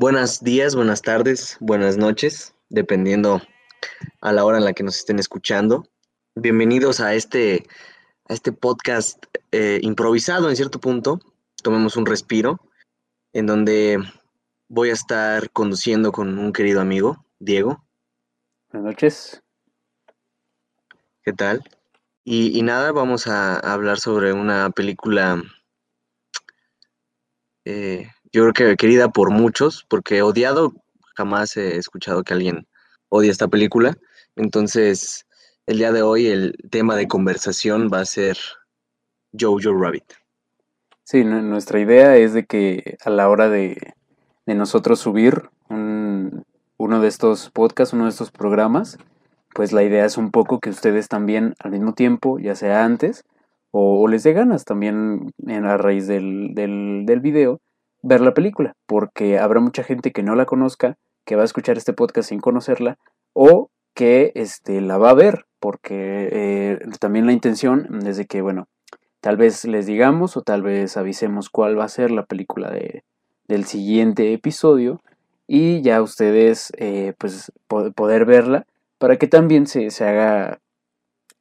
Buenos días, buenas tardes, buenas noches, dependiendo a la hora en la que nos estén escuchando. Bienvenidos a este, a este podcast eh, improvisado en cierto punto. Tomemos un respiro, en donde voy a estar conduciendo con un querido amigo, Diego. Buenas noches. ¿Qué tal? Y, y nada, vamos a, hablar sobre una película eh, yo creo que querida por muchos, porque odiado jamás he escuchado que alguien odie esta película. Entonces, el día de hoy el tema de conversación va a ser Jojo Rabbit. Sí, nuestra idea es de que a la hora de, nosotros subir uno de estos podcasts, uno de estos programas, pues la idea es un poco que ustedes también al mismo tiempo, ya sea antes, o, les dé ganas también en a raíz del, del, del video, ver la película, porque habrá mucha gente que no la conozca, que va a escuchar este podcast sin conocerla, o que este, la va a ver, porque eh, también la intención es que, bueno, tal vez les digamos o tal vez avisemos cuál va a ser la película de, del siguiente episodio y ya ustedes eh, pues poder verla para que también se, se haga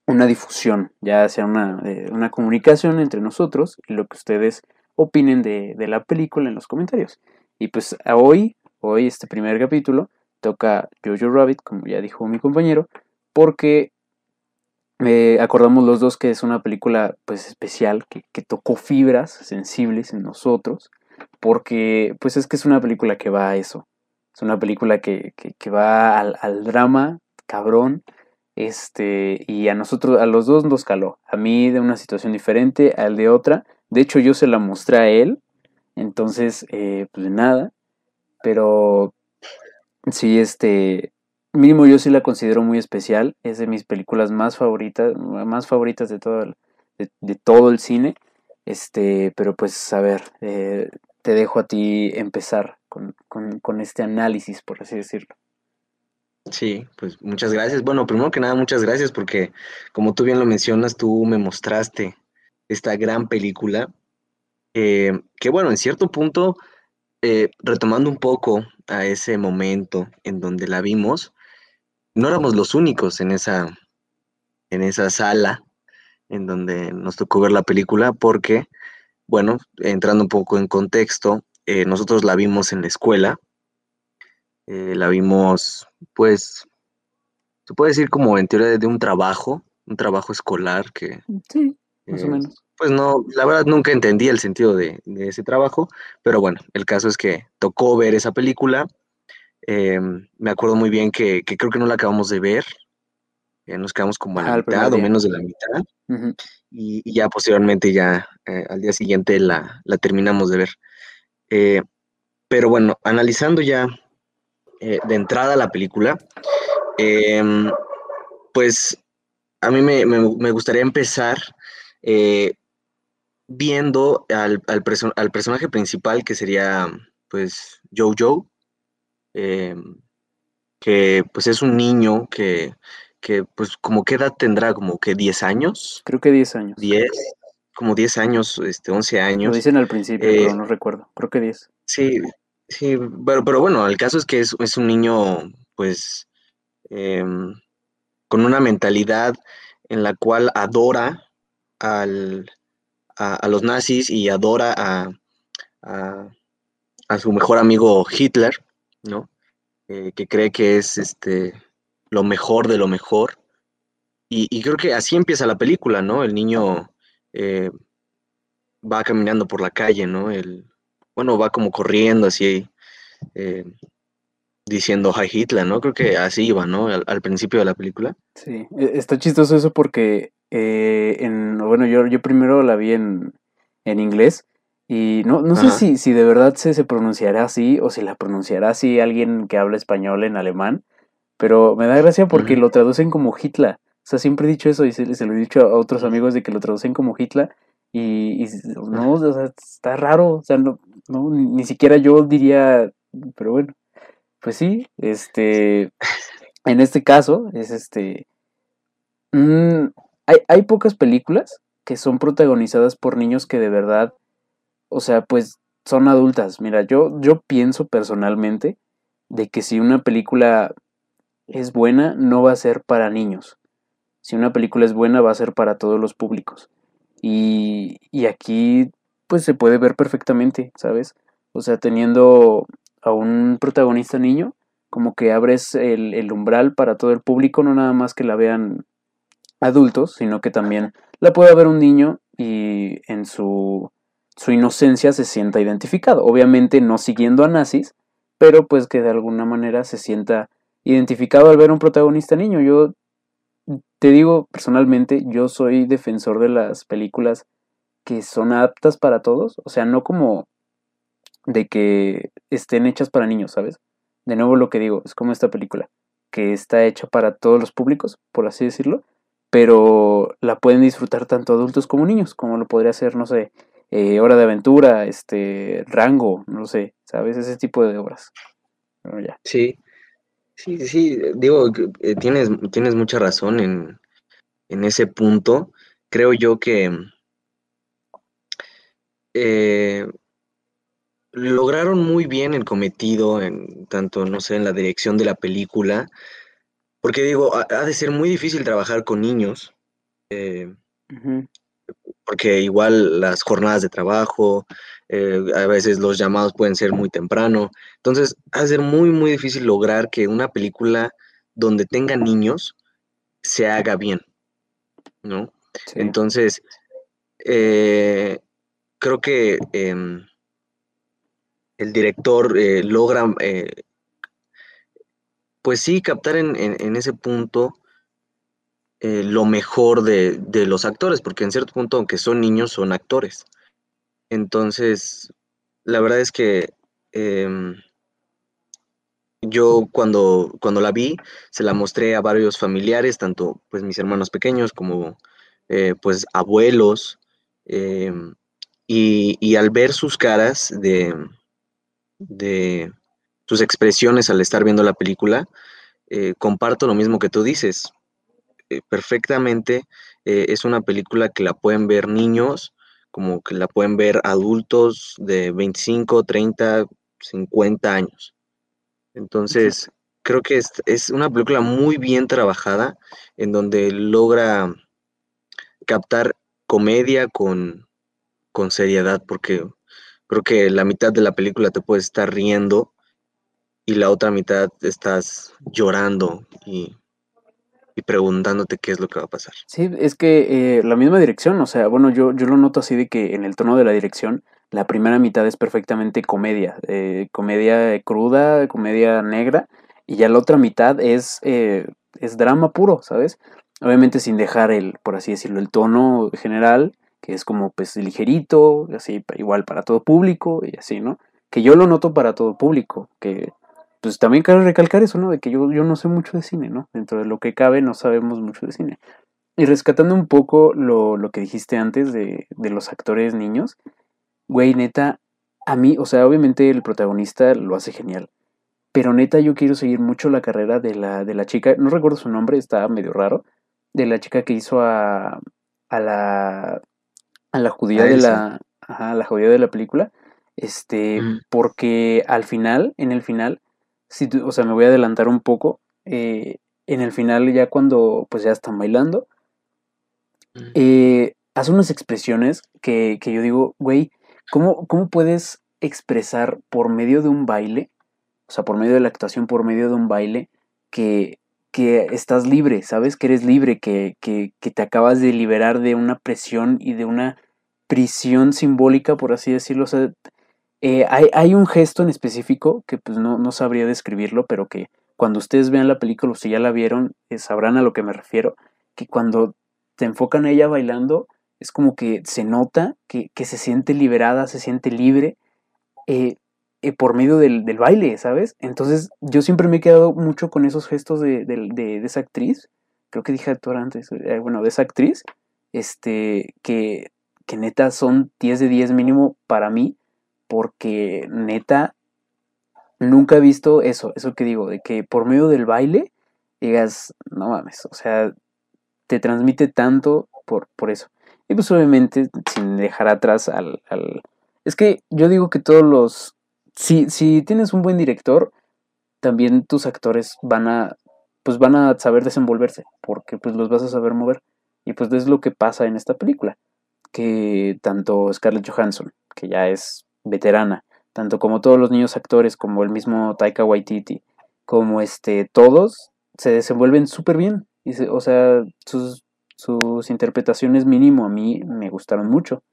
una difusión, ya sea una, eh, una comunicación entre nosotros y lo que ustedes opinen de, la película en los comentarios. Y pues hoy, hoy este primer capítulo, toca Jojo Rabbit, como ya dijo mi compañero, porque eh, acordamos los dos que es una película pues especial, que, tocó fibras sensibles en nosotros, porque pues es que es una película que va a eso, es una película que, va al, al, drama cabrón, este, y a nosotros, a los dos nos caló, a mí de una situación diferente, al de otra, de hecho, yo se la mostré a él. Entonces, eh, pues nada. Pero sí, este. Mínimo yo sí la considero muy especial. Es de mis películas más favoritas. Más favoritas de todo el, de, todo el cine. Este. Pero pues, a ver. Eh, te dejo a ti empezar con, con este análisis, por así decirlo. Sí, pues muchas gracias. Bueno, primero que nada, muchas gracias porque como tú bien lo mencionas, tú me mostraste esta gran película, eh, que bueno, en cierto punto, eh, retomando un poco a ese momento en donde la vimos, no éramos los únicos en esa, en esa sala en donde nos tocó ver la película, porque, bueno, entrando un poco en contexto, eh, nosotros la vimos en la escuela, la vimos, pues, se puede decir como en teoría de un trabajo, un trabajo escolar que, sí más o eh, menos. Pues no, la verdad nunca entendí el sentido de, ese trabajo, pero bueno, el caso es que tocó ver esa película. Em, me acuerdo muy bien que, creo que no la acabamos de ver. Eh, nos quedamos como a la mitad o menos de la mitad. y, ya posteriormente, ya eh, al día siguiente la, terminamos de ver. pero bueno, analizando ya de entrada la película, em, pues a mí me, me gustaría empezar eh, viendo al, al, personaje principal que sería pues Jojo, eh, que pues es un niño que, que pues como qué edad tendrá, como que 10 años. Creo que 10 años. 10, como 10 años, este, 11 años. Lo dicen al principio, pero eh, no recuerdo, creo que 10. Sí, sí, pero, pero bueno, el caso es que es, es un niño pues em, con una mentalidad en la cual adora al, a, los nazis y adora a, a, su mejor amigo Hitler, ¿no? Eh, que cree que es este, lo mejor de lo mejor. Y, creo que así empieza la película, ¿no? El niño eh, va caminando por la calle, ¿no? El, bueno, va como corriendo así, eh, diciendo Hi Hitler, ¿no? Creo que así iba, ¿no? al, principio de la película. Sí, e, está chistoso eso porque eh, en, bueno, yo, yo primero la vi en, en inglés y no, no sé si, si de verdad se, se pronunciará así o si la pronunciará así alguien que habla español en alemán, pero me da gracia porque lo traducen como Hitler. O sea, siempre he dicho eso y se, lo he dicho a otros amigos de que lo traducen como Hitler y, no, o sea, está raro, o sea, no, no, ni siquiera yo diría, pero bueno, pues sí, este, en este caso es este, hay, pocas películas que son protagonizadas por niños que de verdad, o sea, pues son adultas. Mira, yo, yo pienso personalmente de que si una película es buena, no va a ser para niños. Si una película es buena, va a ser para todos los públicos. Y, y aquí, pues se puede ver perfectamente, ¿sabes? O sea, teniendo a un protagonista niño, como que abres el, el umbral para todo el público, no nada más que la vean adultos, sino que también la puede ver un niño y en su, su inocencia se sienta identificado. Obviamente no siguiendo a nazis, pero pues que de alguna manera se sienta identificado al ver un protagonista niño. Yo te digo personalmente, yo soy defensor de las películas que son aptas para todos, o sea, no como de que estén hechas para niños, ¿sabes? De nuevo lo que digo, es como esta película, que está hecha para todos los públicos, por así decirlo, pero la pueden disfrutar tanto adultos como niños, como lo podría ser, no sé, eh, Hora de Aventura, este, Rango, no sé, ¿sabes? Ese tipo de obras. ya. Sí, sí, sí, digo, eh, tienes, tienes mucha razón en, en ese punto. Creo yo que eh, lograron muy bien el cometido, en tanto, no sé, en la dirección de la película, porque digo, ha, de ser muy difícil trabajar con niños, eh, porque igual las jornadas de trabajo, eh, a veces los llamados pueden ser muy temprano, entonces ha de ser muy, muy difícil lograr que una película donde tenga niños se haga bien, ¿no? Entonces, eh, creo que em, el director logra pues sí, captar en, ese punto eh, lo mejor de, los actores, porque en cierto punto, aunque son niños, son actores. Entonces, la verdad es que em, yo cuando, cuando la vi, se la mostré a varios familiares, tanto pues mis hermanos pequeños como eh, pues abuelos, em, y, y, al ver sus caras de, de sus expresiones al estar viendo la película, eh, comparto lo mismo que tú dices. Eh, perfectamente eh, es una película que la pueden ver niños, como que la pueden ver adultos de 25, 30, 50 años. Entonces, creo que es, es, una película muy bien trabajada, en donde logra captar comedia con, con seriedad, porque creo que la mitad de la película te puede estar riendo y la otra mitad estás llorando y, preguntándote qué es lo que va a pasar. Sí, es que eh, la misma dirección, o sea, bueno, yo, yo lo noto así de que en el tono de la dirección, la primera mitad es perfectamente comedia, eh, comedia cruda, comedia negra, y ya la otra mitad es, eh, es drama puro, ¿sabes? Obviamente sin dejar el, por así decirlo, el tono general, que es como pues ligerito, así, igual para todo público y así, ¿no? Que yo lo noto para todo público, que pues también cabe recalcar eso, ¿no? De que yo, yo no sé mucho de cine, ¿no? Dentro de lo que cabe no sabemos mucho de cine. Y rescatando un poco lo, lo que dijiste antes de, de, los actores niños, güey, neta, a mí, o sea, obviamente el protagonista lo hace genial. Pero neta, yo quiero seguir mucho la carrera de la, de la chica, no recuerdo su nombre, está medio raro, de la chica que hizo a, a la, a la judía de la, ajá, la judía de la película, este, porque al final, en el final, o sea, me voy a adelantar un poco. Eh, en el final, ya cuando pues ya están bailando, eh, hace unas expresiones que, yo digo, güey, ¿cómo, ¿cómo puedes expresar por medio de un baile, o sea, por medio de la actuación, por medio de un baile, que, que estás libre, ¿sabes? Que eres libre, que, que, que, te acabas de liberar de una presión y de una prisión simbólica, por así decirlo. O sea, eh, hay, un gesto en específico que pues no, no, sabría describirlo, pero que cuando ustedes vean la película o si ya la vieron, eh, sabrán a lo que me refiero, que cuando te enfocan a ella bailando, es como que se nota que, se siente liberada, se siente libre eh, por medio del, baile, ¿sabes? Entonces yo siempre me he quedado mucho con esos gestos de, de esa actriz, creo que dije actor antes, bueno, de esa actriz, este, que, que neta son 10 de 10 mínimo para mí, porque neta, nunca he visto eso, eso que digo, de que por medio del baile digas, no mames, o sea, te transmite tanto por, por eso. Y pues obviamente, sin dejar atrás al, Es que yo digo que todos los... Si, si tienes un buen director, también tus actores van a pues van a saber desenvolverse, porque pues los vas a saber mover. Y pues es lo que pasa en esta película, que tanto Scarlett Johansson, que ya es veterana, tanto como todos los niños actores, como el mismo Taika Waititi, como este, todos se desenvuelven súper bien. Y o sea, sus, sus interpretaciones mínimo a mí me gustaron mucho.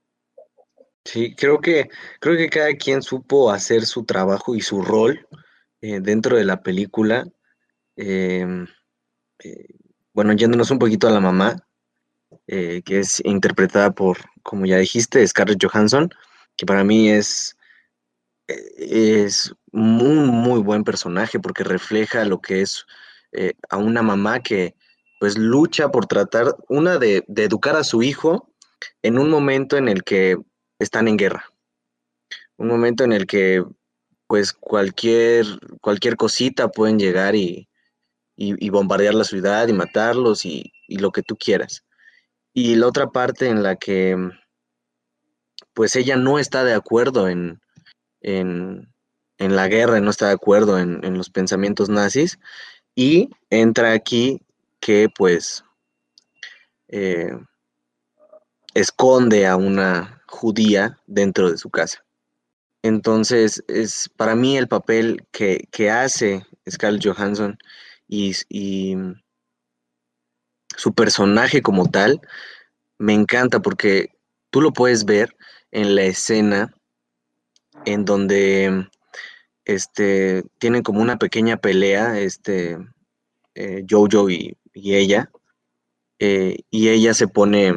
Sí, creo que, creo que cada quien supo hacer su trabajo y su rol eh, dentro de la película. Em, eh, bueno, yéndonos un poquito a la mamá, eh, que es interpretada por, como ya dijiste, Scarlett Johansson, que para mí es, es muy, muy buen personaje porque refleja lo que es a una mamá que pues lucha por tratar, una, de, de educar a su hijo en un momento en el que están en guerra. Un momento en el que pues cualquier, cualquier cosita pueden llegar y, bombardear la ciudad y matarlos y, lo que tú quieras. Y la otra parte en la que pues ella no está de acuerdo en, en, la guerra, no está de acuerdo en, en, los pensamientos nazis y entra aquí que pues eh, esconde a una judía dentro de su casa. Entonces, es para mí el papel que, hace Scarlett Johansson y, su personaje como tal, me encanta porque tú lo puedes ver en la escena en donde este, tienen como una pequeña pelea, este, eh, Jojo y, ella, eh, y ella se pone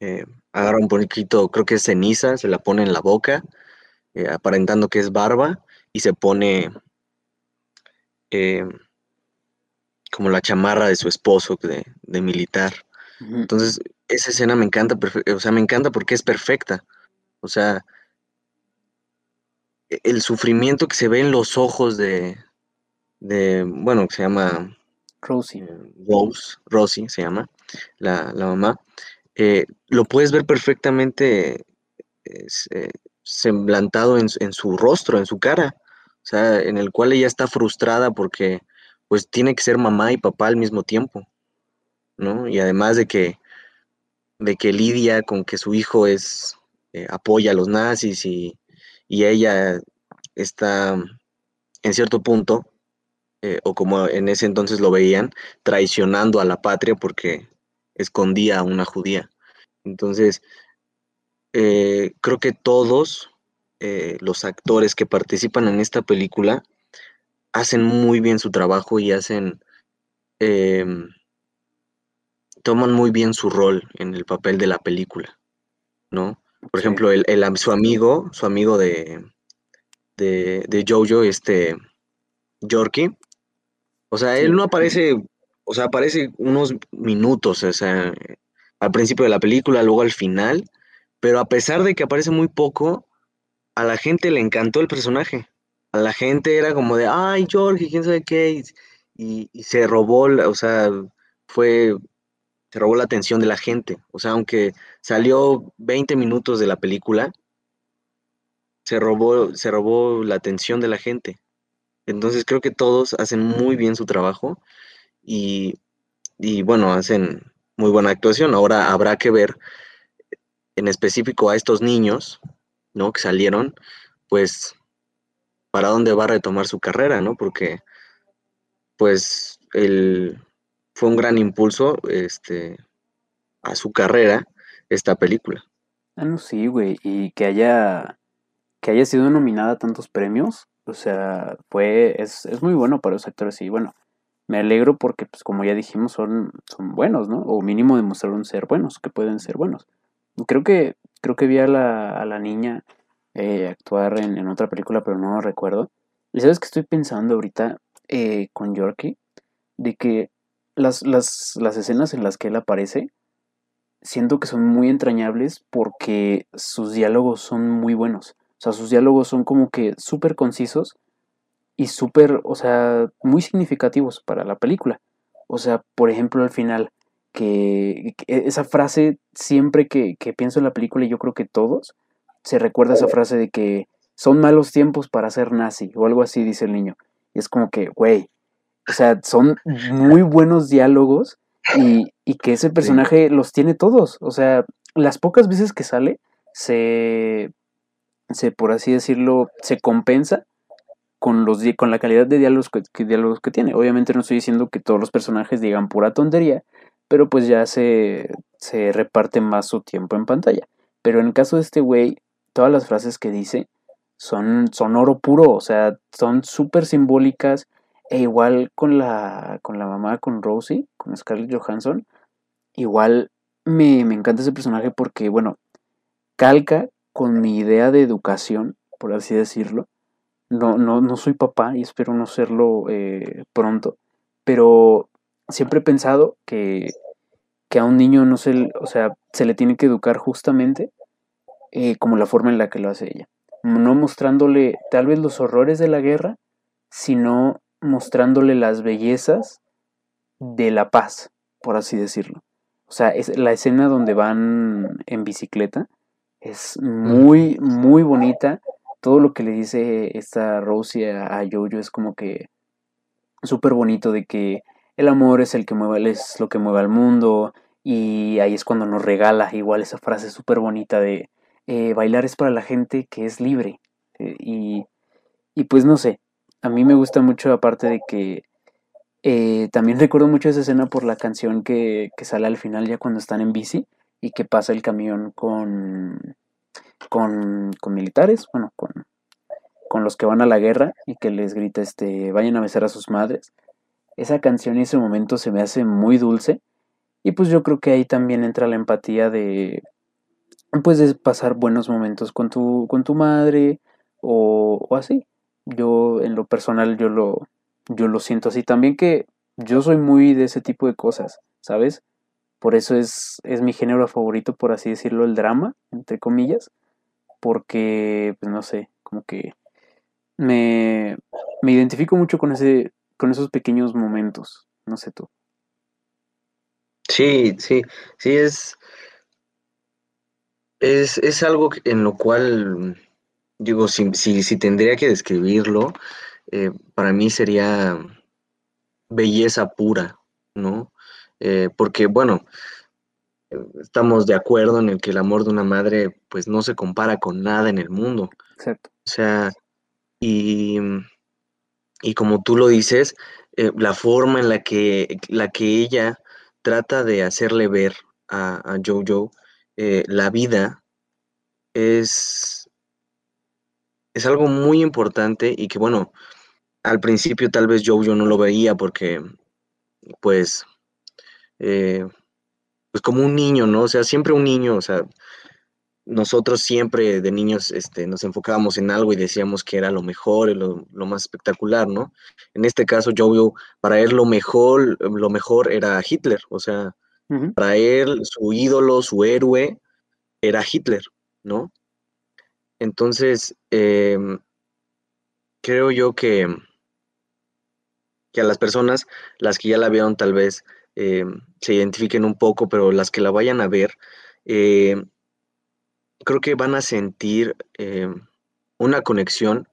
eh, agarra un poquito, creo que es ceniza, se la pone en la boca, aparentando que es barba, y se pone como la chamarra de su esposo de, militar. Entonces, esa escena me encanta, o sea, me encanta porque es perfecta. O sea, e, el sufrimiento que se ve en los ojos de, de bueno, que se llama Rosie. Rose, Rosie se llama, la, la mamá. Eh, lo puedes ver perfectamente eh, semblantado en, su rostro, en su cara, o sea, en el cual ella está frustrada porque pues tiene que ser mamá y papá al mismo tiempo, ¿no? Y además de que, de que lidia con que su hijo es, eh, apoya a los nazis y, y, ella está en cierto punto, o como en ese entonces lo veían, traicionando a la patria porque escondía a una judía. Entonces, eh, creo que todos eh, los actores que participan en esta película hacen muy bien su trabajo y hacen, em, toman muy bien su rol en el papel de la película, ¿no? Por ejemplo, el, su amigo, su amigo de, de, de Jojo, este, Yorkie, o sea, él no aparece o sea, aparece unos minutos, o sea, al principio de la película, luego al final, pero a pesar de que aparece muy poco, a la gente le encantó el personaje. A la gente era como de, ay, George, quién sabe qué, y, se robó, o sea, fue, se robó la atención de la gente. O sea, aunque salió 20 minutos de la película, se robó, se robó la atención de la gente. Entonces creo que todos hacen muy bien su trabajo y, bueno, hacen muy buena actuación. Ahora habrá que ver en específico a estos niños, ¿no? Que salieron, pues, para dónde va a retomar su carrera, ¿no? Porque, pues, el, fue un gran impulso, este, a su carrera esta película. Ah, no, sí, güey, y que haya, que haya sido nominada a tantos premios, o sea, fue, es, es muy bueno para los actores y bueno, me alegro porque, pues como ya dijimos, son, son buenos, ¿no? O mínimo demostraron ser buenos, que pueden ser buenos. Creo que, creo que vi a la, a la niña eh, actuar en, otra película, pero no lo recuerdo. Y sabes que estoy pensando ahorita eh, con Yorkie, de que las, las, las escenas en las que él aparece, siento que son muy entrañables porque sus diálogos son muy buenos. O sea, sus diálogos son como que súper concisos y súper, o sea, muy significativos para la película. O sea, por ejemplo, al final, que, esa frase siempre que, pienso en la película, y yo creo que todos, se recuerda esa frase de que son malos tiempos para ser nazi o algo así, dice el niño. Y es como que, güey, o sea, son muy buenos diálogos y, y que ese personaje los tiene todos. O sea, las pocas veces que sale, se, se por así decirlo, se compensa con, los, con la calidad de diálogos que, diálogos que tiene. Obviamente no estoy diciendo que todos los personajes digan pura tontería, pero pues ya se, se reparte más su tiempo en pantalla. Pero en el caso de este güey, todas las frases que dice son, son oro puro, o sea, son súper simbólicas. E igual con la, con la mamá, con Rosie, con Scarlett Johansson, igual me, me encanta ese personaje porque, bueno, calca con mi idea de educación, por así decirlo, no, no, no soy papá y espero no serlo eh, pronto, pero siempre he pensado que, que, a un niño no se, o sea, se le tiene que educar justamente eh, como la forma en la que lo hace ella. No mostrándole tal vez los horrores de la guerra, sino mostrándole las bellezas de la paz, por así decirlo. O sea, es la escena donde van en bicicleta es muy, muy bonita todo lo que le dice esta Rosie a, Jojo es como que súper bonito de que el amor es el que mueve, es lo que mueve al mundo y ahí es cuando nos regala igual esa frase súper bonita de eh, bailar es para la gente que es libre eh, y, y, pues no sé, a mí me gusta mucho aparte de que eh, también recuerdo mucho esa escena por la canción que, que sale al final ya cuando están en bici y que pasa el camión con con, militares, bueno, con, con los que van a la guerra y que les grita, este, vayan a besar a sus madres. Esa canción y ese momento se me hace muy dulce y pues yo creo que ahí también entra la empatía de, pues de pasar buenos momentos con tu, con tu madre o, o así. Yo en lo personal yo lo, yo lo siento así también que yo soy muy de ese tipo de cosas, ¿sabes? Por eso es, es mi género favorito, por así decirlo, el drama, entre comillas porque, pues no sé, como que me, me identifico mucho con, ese, con esos pequeños momentos, no sé tú. Sí, sí, sí, es, es, es algo en lo cual, digo, si, si, si tendría que describirlo, eh, para mí sería belleza pura, ¿no? Eh, porque, bueno, estamos de acuerdo en el que el amor de una madre pues no se compara con nada en el mundo. Exacto. O sea, y, y como tú lo dices, eh, la forma en la que, la que ella trata de hacerle ver a, a Jojo la vida es, es algo muy importante y que bueno, al principio tal vez Jojo no lo veía porque pues eh, pues como un niño, ¿no? O sea, siempre un niño, o sea, nosotros siempre de niños este, nos enfocábamos en algo y decíamos que era lo mejor, lo, lo más espectacular, ¿no? En este caso, Joe, para él lo mejor, lo mejor era Hitler, o sea, para él su ídolo, su héroe, era Hitler, ¿no? Entonces, em, creo yo que, que a las personas, las que ya la vieron tal vez, eh, se identifiquen un poco, pero las que la vayan a ver, eh, creo que van a sentir una conexión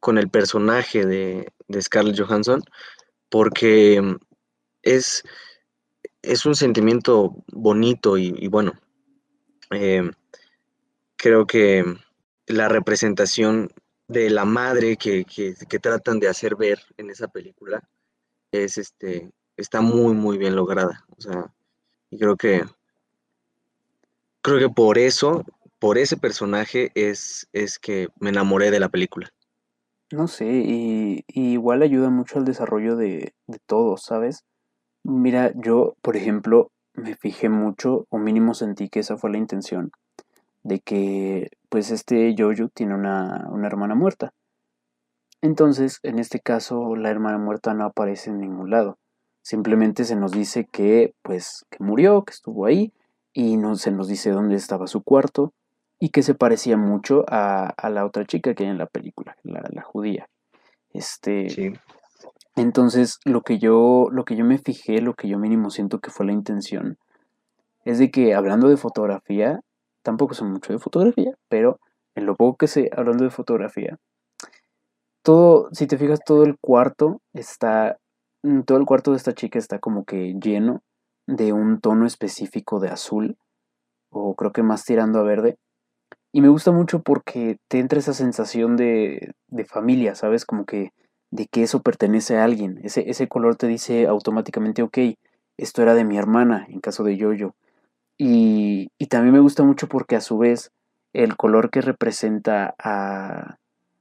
con el personaje de, Scarlett Johansson, porque es, es un sentimiento bonito y, bueno, creo que la representación de la madre que, que, tratan de hacer ver en esa película es este está muy, muy bien lograda. O sea, y creo que, creo que por eso, por ese personaje es, es que me enamoré de la película. No sé, y, igual ayuda mucho al desarrollo de, de ¿sabes? Mira, yo, por ejemplo, me fijé mucho, o mínimo sentí que esa fue la intención, de que pues este Jojo tiene una, una hermana muerta. Entonces, en este caso, la hermana muerta no aparece en ningún lado. Simplemente se nos dice que, pues, que murió, que estuvo ahí, y no, se nos dice dónde estaba su cuarto, y que se parecía mucho a, la otra chica que hay en la película, la, judía. Este, Entonces, lo que, yo, lo que yo me fijé, lo que yo mínimo siento que fue la intención, es de que hablando de fotografía, tampoco sé mucho de fotografía, pero en lo poco que sé, hablando de fotografía, todo, si te fijas, todo el cuarto está, mm, todo el cuarto de esta chica está como que lleno de un tono específico de azul, o creo que más tirando a verde. Y me gusta mucho porque te entra esa sensación de, de familia, ¿sabes? Como que de que eso pertenece a alguien. Ese, ese color te dice automáticamente, ok, esto era de mi hermana, en caso de Yoyo. Y, y también me gusta mucho porque a su vez el color que representa a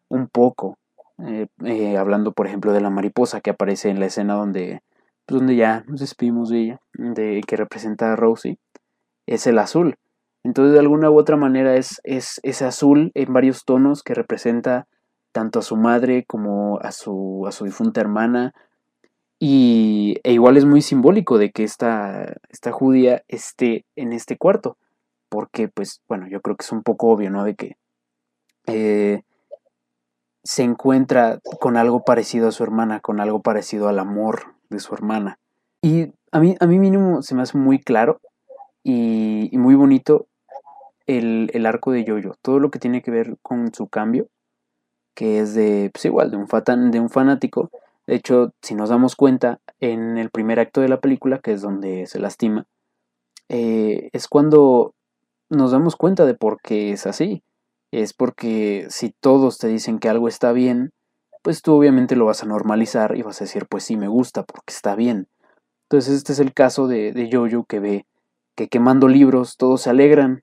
un poco, eh, eh, hablando por ejemplo de la mariposa que aparece en la escena donde, pues, donde ya nos despedimos de ella, de, que representa a Rosie, es el azul. Entonces de alguna u otra manera es, es ese azul en varios tonos que representa tanto a su madre como a su, a su difunta hermana. Y, e igual es muy simbólico de que esta, esta judía esté en este cuarto. Porque, pues, bueno, yo creo que es un poco obvio, ¿no? De que eh, se encuentra con algo parecido a su hermana, con algo parecido al amor de su hermana. Y a mí, a mí mínimo se me hace muy claro y, muy bonito el, el, arco de Yoyo. Todo lo que tiene que ver con su cambio que es de, pues igual, de un, de un fanático. De hecho, si nos damos cuenta, en el primer acto de la película, que es donde se lastima, eh, es cuando nos damos cuenta de por qué es así. Es porque si todos te dicen que algo está bien, pues tú obviamente lo vas a normalizar y vas a decir, pues sí, me gusta porque está bien. Entonces este es el caso de, de Jojo que ve que quemando libros todos se alegran.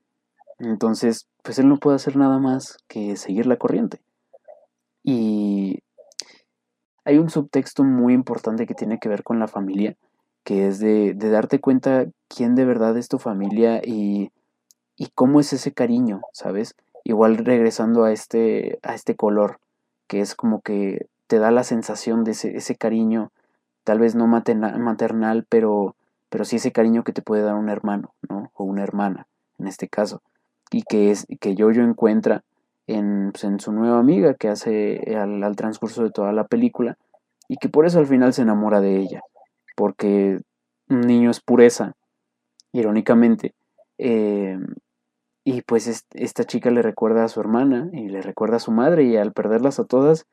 Entonces, pues él no puede hacer nada más que seguir la corriente. Y hay un subtexto muy importante que tiene que ver con la familia, que es de, darte cuenta quién de verdad es tu familia y, cómo es ese cariño, ¿sabes? Igual regresando a este, a este color, que es como que te da la sensación de ese, cariño, tal vez no maternal, pero, pero sí ese cariño que te puede dar un hermano, ¿no? O una hermana, en este caso. Y que, es, que yo encuentra pues, en, su nueva amiga que hace al, transcurso de toda la película y que por eso al final se enamora de ella, porque un niño es pureza, irónicamente, eh, y pues esta chica le recuerda a su hermana y le recuerda a su madre y al perderlas a todas,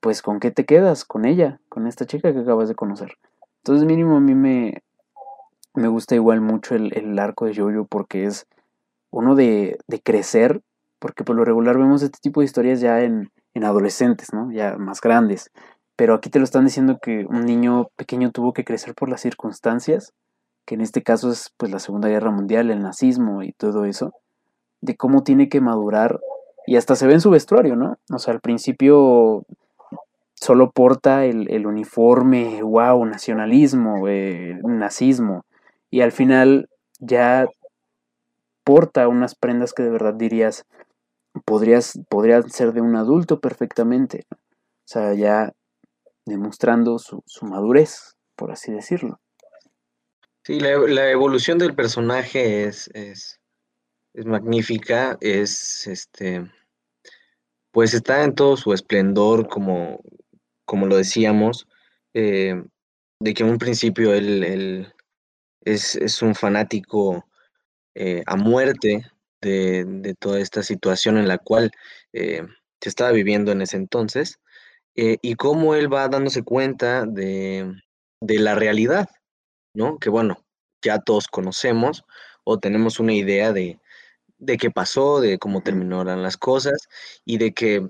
pues con qué te quedas, con ella, con esta chica que acabas de conocer. Entonces mínimo a mí me, me gusta igual mucho el, arco de Jojo porque es uno de, de crecer porque por lo regular vemos este tipo de historias ya en, adolescentes, ¿no? Ya más grandes. Pero aquí te lo están diciendo que un niño pequeño tuvo que crecer por las circunstancias, que en este caso es pues la Segunda Guerra Mundial, el nazismo y todo eso, de cómo tiene que madurar y hasta se ve en su vestuario, ¿no? O sea, al principio solo porta el, uniforme, wow, nacionalismo, eh, nazismo, y al final ya porta unas prendas que de verdad dirías, podrías, podría ser de un adulto perfectamente. O sea, ya demostrando su, madurez, por así decirlo. Sí, la, evolución del personaje es, es, magnífica, es este pues está en todo su esplendor, como, como lo decíamos, eh, de que en un principio él, es, un fanático eh, a muerte de, toda esta situación en la cual eh, se estaba viviendo en ese entonces eh, y cómo él va dándose cuenta de, la realidad, ¿no? Que bueno, ya todos conocemos o tenemos una idea de, qué pasó, de cómo terminaron las cosas y de que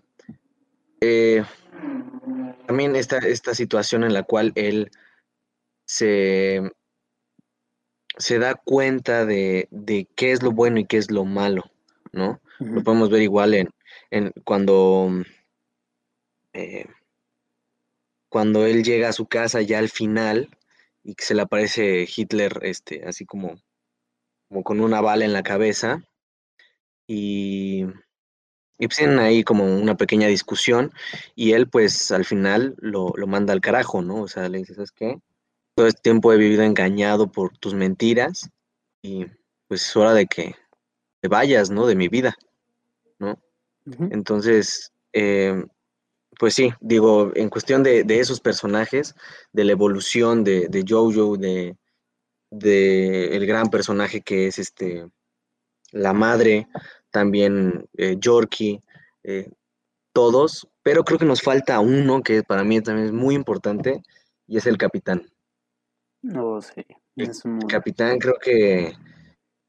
eh, también esta, esta situación en la cual él se se da cuenta de, qué es lo bueno y qué es lo malo, ¿no? Lo podemos ver igual en, en cuando, eh, cuando él llega a su casa ya al final y que se le aparece Hitler, este, así como, como con una bala en la cabeza y, y pues tienen ahí como una pequeña discusión y él pues al final lo, lo manda al carajo, ¿no? O sea, le dice, ¿sabes qué? Todo este tiempo he vivido engañado por tus mentiras y pues es hora de que te vayas, ¿no? De mi vida, ¿no? Entonces, em, pues sí, digo, en cuestión de, esos personajes, de la evolución de, de Jojo, de, de, el gran personaje que es este la madre, también eh, Yorkie, eh, todos, pero creo que nos falta uno que para mí también es muy importante y es el capitán. No, sí. El capitán creo que,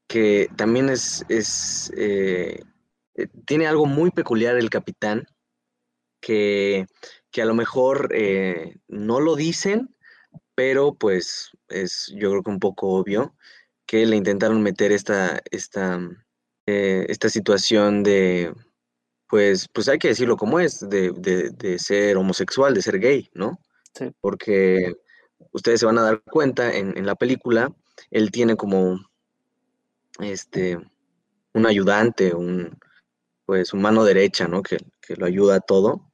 que también es, es eh, eh, tiene algo muy peculiar el capitán, que, que a lo mejor eh, no lo dicen, pero pues es yo creo que un poco obvio que le intentaron meter esta, esta, esta situación de, pues, pues hay que decirlo como es, de, de ser homosexual, de ser gay, ¿no? Sí. Porque ustedes se van a dar cuenta en, la película, él tiene como este un ayudante, un pues su mano derecha, ¿no? Que, lo ayuda a todo.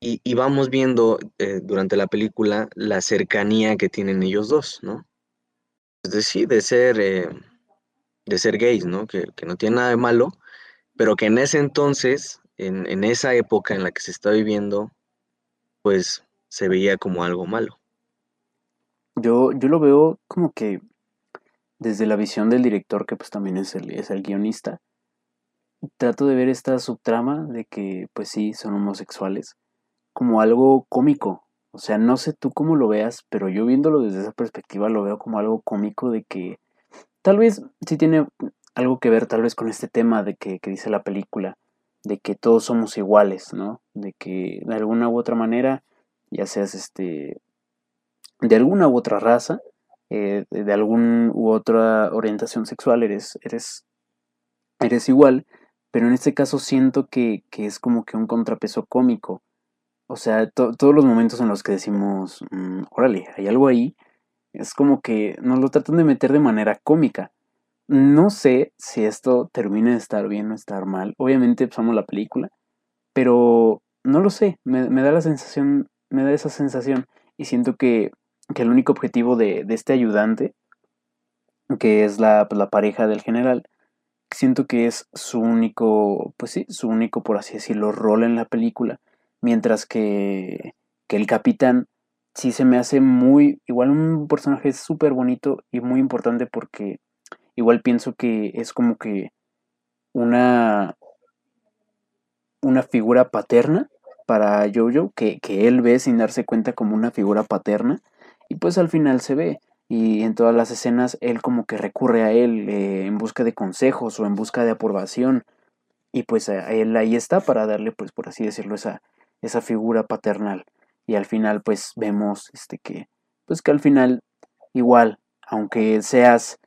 Y, vamos viendo eh, durante la película la cercanía que tienen ellos dos, ¿no? Es decir, de ser, eh, de ser gays, ¿no? Que, no tiene nada de malo, pero que en ese entonces, en, en esa época en la que se está viviendo, pues se veía como algo malo. Yo, yo lo veo como que desde la visión del director, que pues también es el, es el guionista, trato de ver esta subtrama de que pues sí, son homosexuales, como algo cómico. O sea, no sé tú cómo lo veas, pero yo viéndolo desde esa perspectiva lo veo como algo cómico de que tal vez sí tiene algo que ver tal vez con este tema de que, que dice la película, de que todos somos iguales, ¿no? De que de alguna u otra manera, ya seas este de alguna u otra raza, eh, de alguna u otra orientación sexual, eres, eres, eres igual, pero en este caso siento que, es como que un contrapeso cómico. O sea, todos los momentos en los que decimos, mm, órale, hay algo ahí, es como que nos lo tratan de meter de manera cómica. No sé si esto termina de estar bien o estar mal. Obviamente pasamos la película, pero no lo sé. Me, da la sensación, me da esa sensación y siento que que el único objetivo de, este ayudante, que es la, pues, la, pareja del general, siento que es su único, pues sí, su único, por así decirlo, rol en la película, mientras que, que el capitán sí se me hace muy, igual un personaje súper bonito y muy importante porque igual pienso que es como que una, una figura paterna para Jojo, que, que él ve sin darse cuenta como una figura paterna y pues al final se ve. Y en todas las escenas él como que recurre a él eh, en busca de consejos o en busca de aprobación. Y pues él ahí está para darle, pues por así decirlo, esa, esa figura paternal. Y al final pues vemos este que, pues que al final igual, aunque seas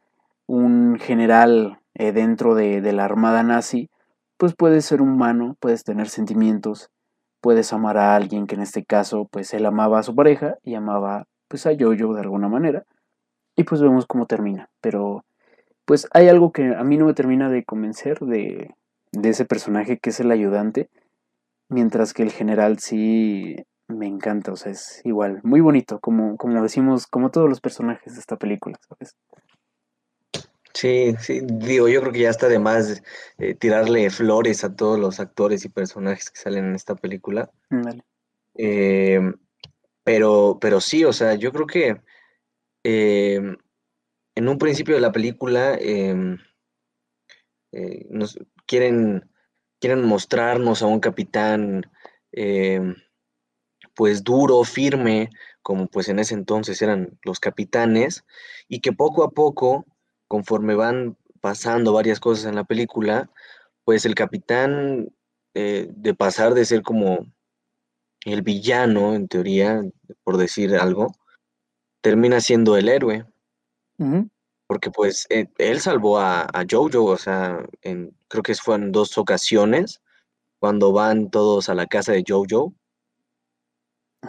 un general eh, dentro de, de la armada nazi, pues puedes ser humano, puedes tener sentimientos, puedes amar a alguien que en este caso pues él amaba a su pareja y amaba pues a Jojo de alguna manera. Y pues vemos cómo termina. Pero pues hay algo que a mí no me termina de convencer de, de ese personaje que es el ayudante. Mientras que el general sí me encanta, o sea, es igual, muy bonito, como, como decimos, como todos los personajes de esta película, ¿sabes? Sí, sí, digo, yo creo que ya está de más eh, tirarle flores a todos los actores y personajes que salen en esta película. Vale. Eh, pero, pero sí, o sea, yo creo que em, en un principio de la película em, eh, nos quieren, quieren mostrarnos a un capitán em, pues duro, firme, como pues en ese entonces eran los capitanes, y que poco a poco, conforme van pasando varias cosas en la película, pues el capitán, eh, de pasar de ser como el villano, en teoría, por decir algo, termina siendo el héroe. Porque pues e, él salvó a, Jojo, o sea, en, creo que fue en dos ocasiones, cuando van todos a la casa de Jojo,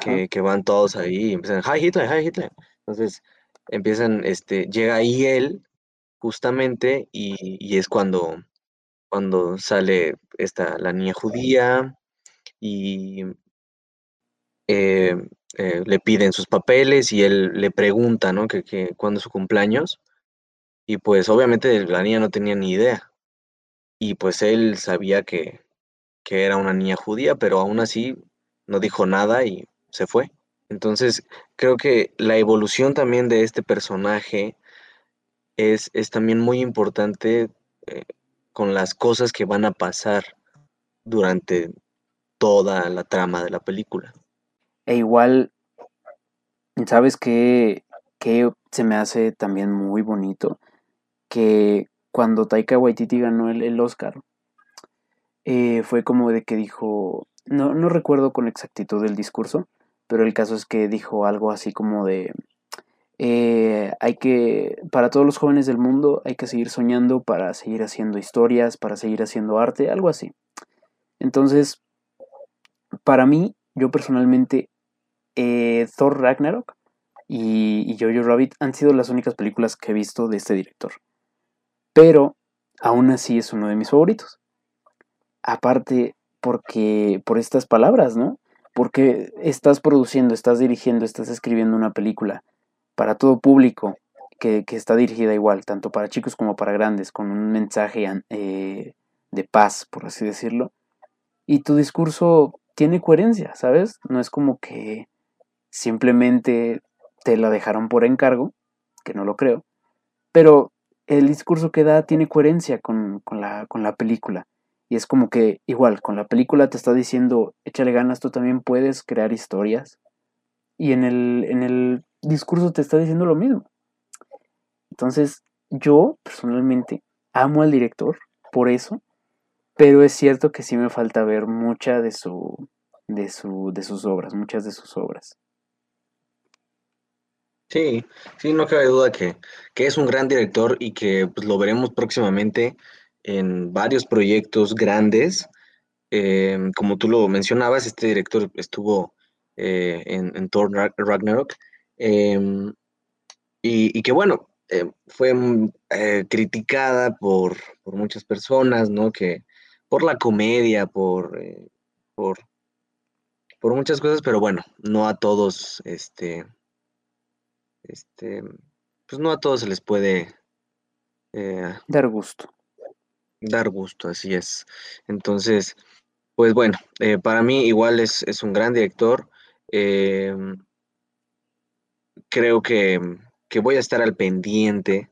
que, que, van todos ahí y empiezan, hi Hitler, hi Hitler. Entonces empiezan, este, llega ahí él, justamente, y, y es cuando, cuando sale esta, la niña judía, y eh, eh, le piden sus papeles y él le pregunta, ¿no? Que, que cuándo es su cumpleaños. Y pues obviamente la niña no tenía ni idea. Y pues él sabía que, que era una niña judía, pero aún así no dijo nada y se fue. Entonces, creo que la evolución también de este personaje es, es también muy importante eh, con las cosas que van a pasar durante toda la trama de la película. E igual, ¿sabes qué, qué se me hace también muy bonito? Que cuando Taika Waititi ganó el, Oscar, eh, fue como de que dijo, no, no recuerdo con exactitud el discurso, pero el caso es que dijo algo así como de, eh, hay que, para todos los jóvenes del mundo, hay que seguir soñando para seguir haciendo historias, para seguir haciendo arte, algo así. Entonces, para mí, yo personalmente, eh, Thor Ragnarok y, y Jojo Rabbit han sido las únicas películas que he visto de este director. Pero, aún así es uno de mis favoritos. Aparte, porque, por estas palabras, ¿no? Porque estás produciendo, estás dirigiendo, estás escribiendo una película para todo público que, está dirigida igual, tanto para chicos como para grandes, con un mensaje eh, de paz, por así decirlo. Y tu discurso tiene coherencia, ¿sabes? No es como que simplemente te la dejaron por encargo, que no lo creo, pero el discurso que da tiene coherencia con, la, con la película. Y es como que igual, con la película te está diciendo, échale ganas, tú también puedes crear historias. Y en el, en el discurso te está diciendo lo mismo. Entonces, yo personalmente amo al director por eso, pero es cierto que sí me falta ver mucha de su de su de sus obras, muchas de sus obras. Sí, sí, no cabe duda que, es un gran director y que pues, lo veremos próximamente en varios proyectos grandes. Em, como tú lo mencionabas, este director estuvo eh, en, en Thor Ragnarok. Em, y, que bueno, eh, fue eh, criticada por, por, muchas personas, ¿no? Que por la comedia, por, por, por muchas cosas, pero bueno, no a todos, este, este, pues no a todos se les puede dar gusto. Dar gusto, así es. Entonces, pues bueno, para mí igual es, es un gran director. Em, creo que, voy a estar al pendiente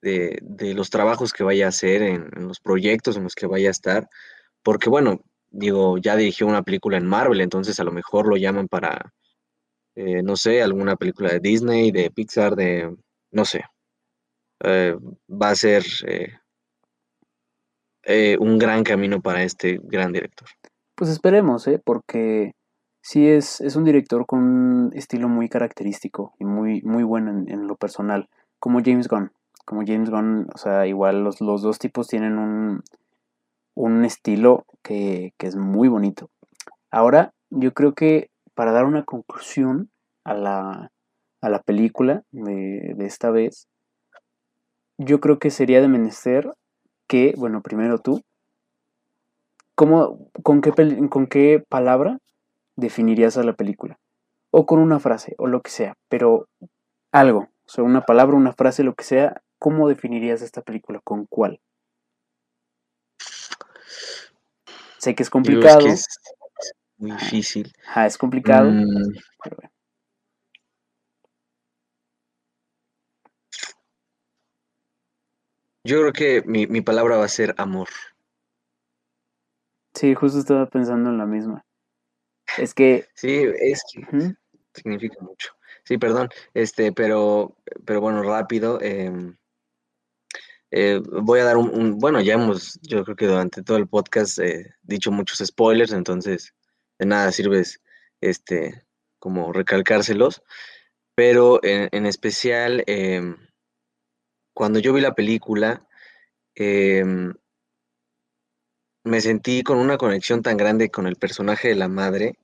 de, los trabajos que vaya a hacer, en, los proyectos en los que vaya a estar, porque bueno, digo, ya dirigió una película en Marvel, entonces a lo mejor lo llaman para, eh, no sé, alguna película de Disney, de Pixar, de, no sé, eh, va a ser eh, un gran camino para este gran director. Pues esperemos, ¿eh? Porque Sí, es, es un director con un estilo muy característico y muy, muy bueno en, lo personal, como James Gunn. Como James Gunn, o sea, igual los, dos tipos tienen un, un estilo que, es muy bonito. Ahora, yo creo que para dar una conclusión a la, a la película de, de, esta vez, yo creo que sería de menester que, bueno, primero tú, ¿cómo, con, qué, ¿con qué palabra definirías a la película. O con una frase, o lo que sea, pero algo, o sea, una palabra, una frase, lo que sea, ¿cómo definirías esta película? ¿Con cuál? Sé que es complicado. Es, muy difícil. Ah, es complicado. Mm. Yo creo que mi, mi palabra va a ser amor. Sí, justo estaba pensando en la misma. Es que. Sí, es que significa mucho. Sí, perdón, este, pero, pero bueno, rápido. Em, eh, voy a dar un, bueno, ya hemos, yo creo que durante todo el podcast eh, dicho muchos spoilers, entonces de nada sirves, este, como recalcárselos. Pero en, especial, em, cuando yo vi la película, em, me sentí con una conexión tan grande con el personaje de la madre,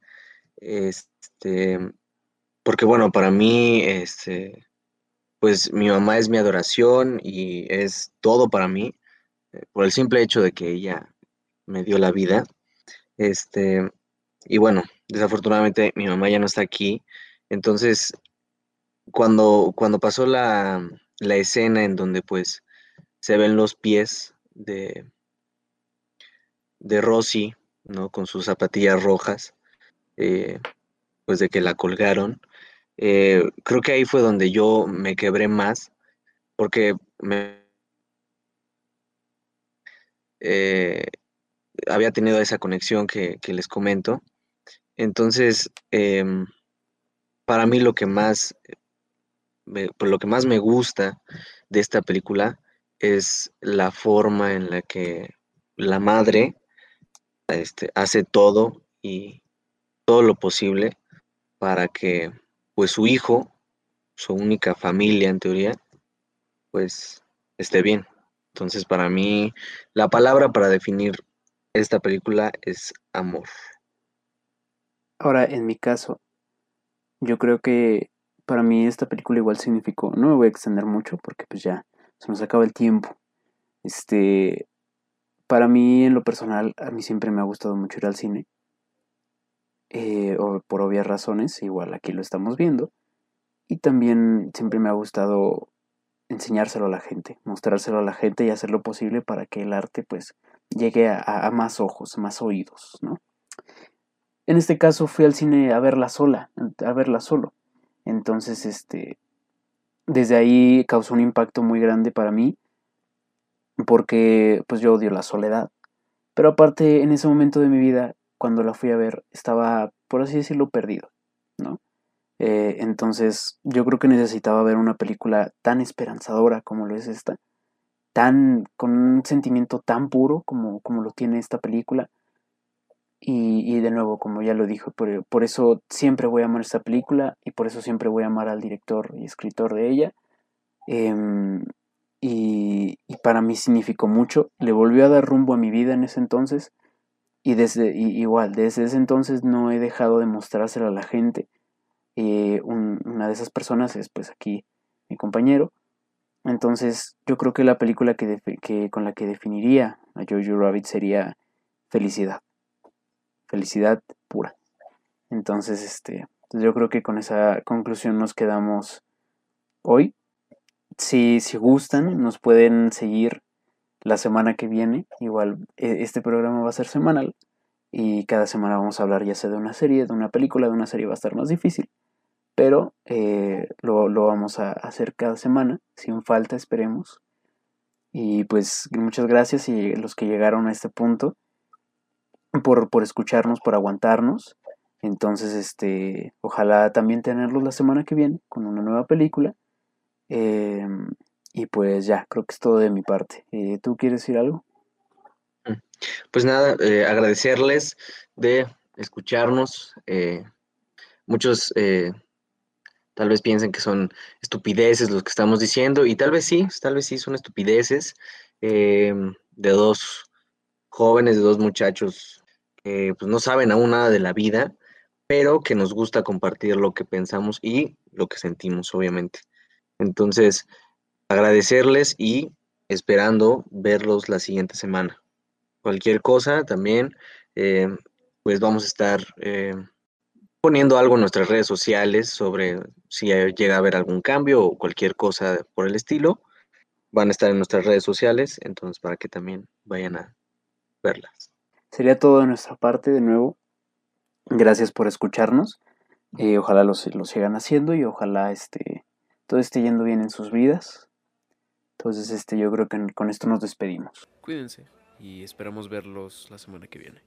este, porque bueno, para mí, este, pues mi mamá es mi adoración y es todo para mí, eh, por el simple hecho de que ella me dio la vida. Este, y bueno, desafortunadamente mi mamá ya no está aquí. Entonces, cuando, cuando pasó la, la escena en donde pues se ven los pies de, de Rosy, ¿no? Con sus zapatillas rojas, eh, pues de que la colgaron. Eh, creo que ahí fue donde yo me quebré más, porque me... eh, había tenido esa conexión que, les comento. Entonces, em, para mí lo que más, lo que más me gusta de esta película es la forma en la que la madre este, hace todo y todo lo posible para que pues su hijo, su única familia en teoría, pues esté bien. Entonces para mí la palabra para definir esta película es amor. Ahora, en mi caso, yo creo que para mí esta película igual significó, no me voy a extender mucho porque pues ya se nos acaba el tiempo. Este, para mí en lo personal, a mí siempre me ha gustado mucho ir al cine. Eh, por obvias razones, igual aquí lo estamos viendo. Y también siempre me ha gustado enseñárselo a la gente, mostrárselo a la gente y hacer lo posible para que el arte pues llegue a, más ojos, más oídos, ¿no? En este caso fui al cine a verla sola, a verla solo. Entonces, este, desde ahí causó un impacto muy grande para mí, porque pues yo odio la soledad. Pero aparte, en ese momento de mi vida, cuando la fui a ver, estaba, por así decirlo, perdido, ¿no? Eh, entonces yo creo que necesitaba ver una película tan esperanzadora como lo es esta, tan con un sentimiento tan puro como, como lo tiene esta película. Y, de nuevo, como ya lo dijo, por, eso siempre voy a amar esta película y por eso siempre voy a amar al director y escritor de ella. Em, y, para mí significó mucho. Le volvió a dar rumbo a mi vida en ese entonces. Y desde igual, desde ese entonces no he dejado de mostrárselo a la gente eh, una de esas personas es pues aquí mi compañero. Entonces yo creo que la película que, que con la que definiría a Jojo Rabbit sería Felicidad. Felicidad pura. Entonces, este, pues, yo creo que con esa conclusión nos quedamos hoy. Si, si gustan, nos pueden seguir la semana que viene. Igual e, este programa va a ser semanal y cada semana vamos a hablar ya sea de una serie, de una película, de una serie va a estar más difícil pero eh, lo, vamos a hacer cada semana, sin falta, esperemos. Y pues muchas gracias y los que llegaron a este punto por, por escucharnos, por aguantarnos. Entonces, este, ojalá también tenerlos la semana que viene con una nueva película. Em, y pues ya, creo que es todo de mi parte. Eh, ¿Tú quieres decir algo? Mm, pues nada, eh, agradecerles de escucharnos. muchos Tal vez piensen que son estupideces los que estamos diciendo, y tal vez sí, tal vez sí son estupideces em, de dos jóvenes, de dos muchachos que pues, no saben aún nada de la vida, pero que nos gusta compartir lo que pensamos y lo que sentimos, obviamente. Entonces, agradecerles y esperando verlos la siguiente semana. Cualquier cosa también, em, pues vamos a estar em, poniendo algo en nuestras redes sociales sobre si llega a haber algún cambio o cualquier cosa por el estilo. Van a estar en nuestras redes sociales, entonces para que también vayan a verlas. Sería todo de nuestra parte de nuevo. Gracias por escucharnos. Eh, ojalá lo, sigan haciendo y ojalá este, todo esté yendo bien en sus vidas. Entonces, este, yo creo que con esto nos despedimos. Cuídense y esperamos verlos la semana que viene.